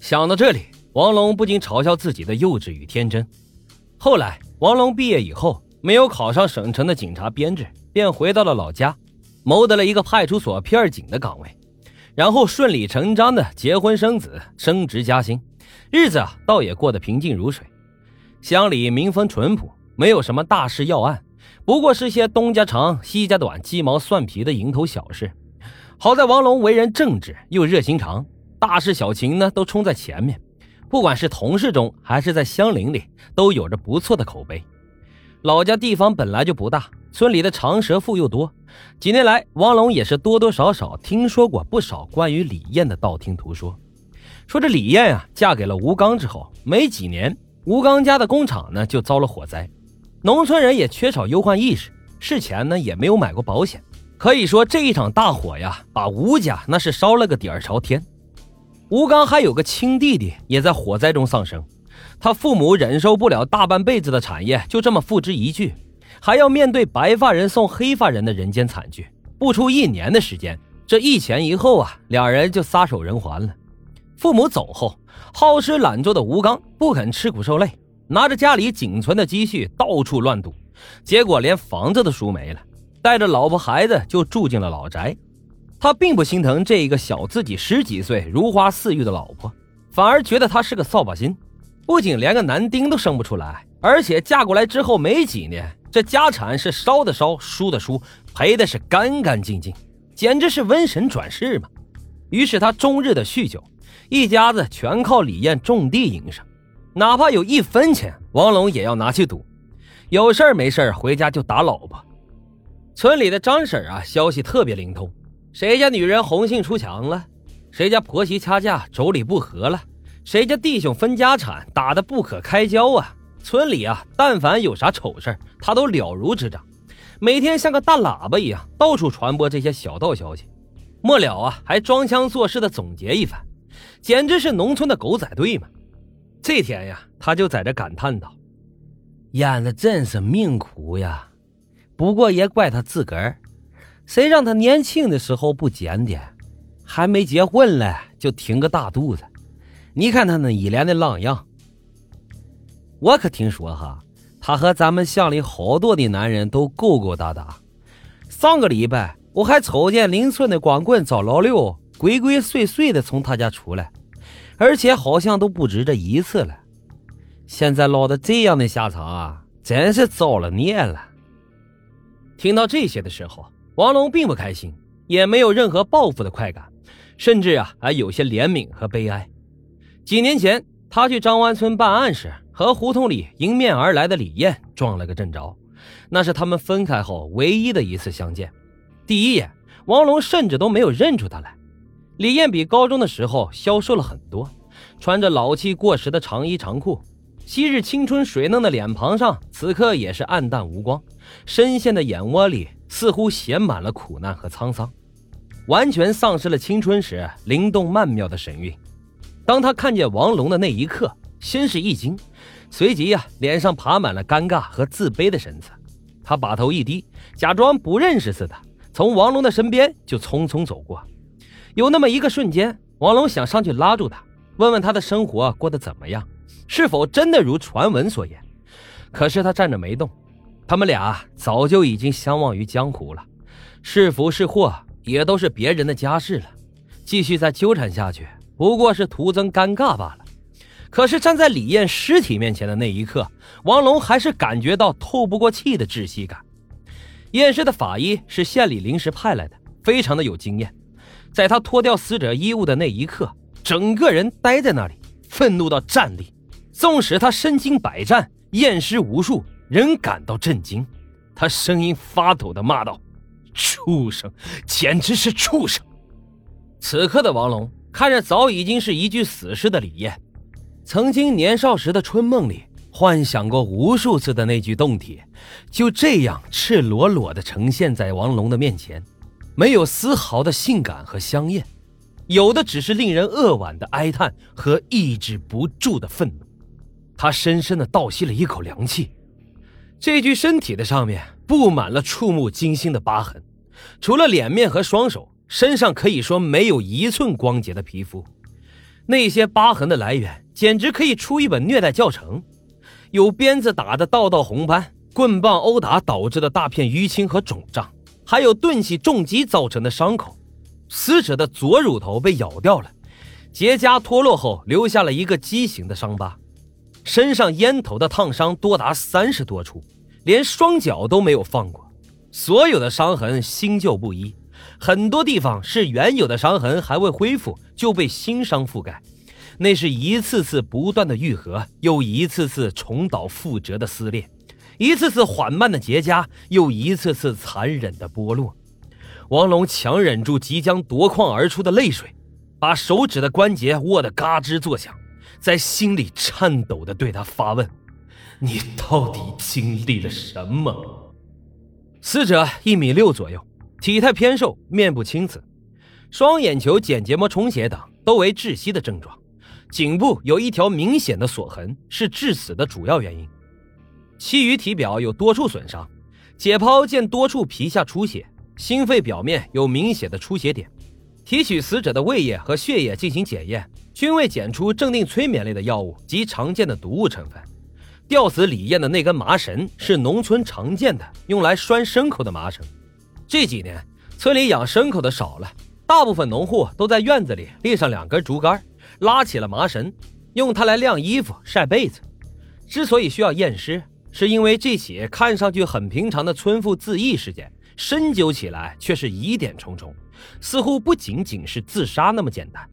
想到这里，王龙不禁嘲笑自己的幼稚与天真。后来，王龙毕业以后，没有考上省城的警察编制，便回到了老家，谋得了一个派出所片警的岗位，然后顺理成章的结婚生子，升职加薪，日子啊，倒也过得平静如水。乡里民风淳朴，没有什么大事要案，不过是些东家长西家短、鸡毛蒜皮的蝇头小事。好在王龙为人正直又热心肠，大事小情呢都冲在前面。不管是同事中还是在乡邻里，都有着不错的口碑。老家地方本来就不大，村里的长舌妇又多，几年来，王龙也是多多少少听说过不少关于李艳的道听途说。说这李艳啊，嫁给了吴刚之后，没几年，吴刚家的工厂呢就遭了火灾，农村人也缺少忧患意识，事前呢也没有买过保险，可以说这一场大火呀，把吴家那是烧了个底儿朝天。吴刚还有个亲弟弟，也在火灾中丧生。他父母忍受不了大半辈子的产业就这么付之一炬，还要面对白发人送黑发人的人间惨剧。不出一年的时间，这一前一后啊，两人就撒手人寰了。父母走后，好吃懒做的吴刚不肯吃苦受累，拿着家里仅存的积蓄到处乱赌，结果连房子都输没了，带着老婆孩子就住进了老宅。他并不心疼这一个小自己十几岁、如花似玉的老婆，反而觉得他是个扫把星。不仅连个男丁都生不出来，而且嫁过来之后没几年，这家产是烧的烧、输的输，赔的是干干净净，简直是瘟神转世嘛。于是他终日的酗酒，一家子全靠李艳种地营生，哪怕有一分钱，王龙也要拿去赌。有事儿没事儿回家就打老婆。村里的张婶啊，消息特别灵通。谁家女人红杏出墙了？谁家婆媳掐架妯娌不和了？谁家弟兄分家产打得不可开交啊？村里啊，但凡有啥丑事他都了如指掌，每天像个大喇叭一样到处传播这些小道消息。末了啊，还装腔作势的总结一番，简直是农村的狗仔队嘛！这天呀，他就在这感叹道：“演的真是命苦呀，不过也怪他自个儿。”谁让他年轻的时候不检点，还没结婚嘞就挺个大肚子？你看他那一脸的浪样。我可听说哈，他和咱们乡里好多的男人都勾勾搭搭。上个礼拜我还瞅见邻村的光棍找老六，鬼鬼祟祟的从他家出来，而且好像都不止这一次了。现在落得这样的下场啊，真是遭了孽了。听到这些的时候。王龙并不开心，也没有任何报复的快感，甚至啊还有些怜悯和悲哀。几年前，他去张湾村办案时，和胡同里迎面而来的李艳撞了个正着，那是他们分开后唯一的一次相见。第一眼，王龙甚至都没有认出她来。李艳比高中的时候消瘦了很多，穿着老气过时的长衣长裤，昔日青春水嫩的脸庞上，此刻也是暗淡无光，深陷的眼窝里。似乎写满了苦难和沧桑，完全丧失了青春时灵动曼妙的神韵。当他看见王龙的那一刻，先是一惊，随即呀，脸上爬满了尴尬和自卑的神色。他把头一低，假装不认识似的，从王龙的身边就匆匆走过。有那么一个瞬间，王龙想上去拉住他，问问他的生活过得怎么样，是否真的如传闻所言。可是他站着没动。他们俩早就已经相忘于江湖了，是福是祸也都是别人的家事了。继续再纠缠下去，不过是徒增尴尬罢了。可是站在李艳尸体面前的那一刻，王龙还是感觉到透不过气的窒息感。验尸的法医是县里临时派来的，非常的有经验。在他脱掉死者衣物的那一刻，整个人呆在那里，愤怒到站立。纵使他身经百战，验尸无数。仍感到震惊，他声音发抖的骂道：“畜生，简直是畜生！”此刻的王龙看着早已经是一具死尸的李艳，曾经年少时的春梦里幻想过无数次的那具动体，就这样赤裸裸的呈现在王龙的面前，没有丝毫的性感和香艳，有的只是令人扼腕的哀叹和抑制不住的愤怒。他深深的倒吸了一口凉气。这具身体的上面布满了触目惊心的疤痕，除了脸面和双手，身上可以说没有一寸光洁的皮肤。那些疤痕的来源简直可以出一本虐待教程，有鞭子打的道道红斑，棍棒殴打导致的大片淤青和肿胀，还有钝器重击造成的伤口。死者的左乳头被咬掉了，结痂脱落后留下了一个畸形的伤疤，身上烟头的烫伤多达三十多处，连双脚都没有放过。所有的伤痕新旧不一，很多地方是原有的伤痕还未恢复就被新伤覆盖，那是一次次不断的愈合，又一次次重蹈覆辙的撕裂，一次次缓慢的结痂，又一次次残忍的剥落。王龙强忍住即将夺眶而出的泪水，把手指的关节握得嘎吱作响，在心里颤抖的对他发问：“你到底经历了什么？”死者一米六左右，体态偏瘦，面部青紫，双眼球睑结膜充血等都为窒息的症状，颈部有一条明显的锁痕，是致死的主要原因。其余体表有多处损伤，解剖见多处皮下出血，心肺表面有明显的出血点。提取死者的胃液和血液进行检验，均未检出镇定催眠类的药物及常见的毒物成分。吊死李艳的那根麻绳是农村常见的，用来拴牲口的麻绳。这几年村里养牲口的少了，大部分农户都在院子里立上两根竹竿，拉起了麻绳，用它来晾衣服、晒被子。之所以需要验尸，是因为这起看上去很平常的村妇自缢事件，深究起来却是疑点重重，似乎不仅仅是自杀那么简单。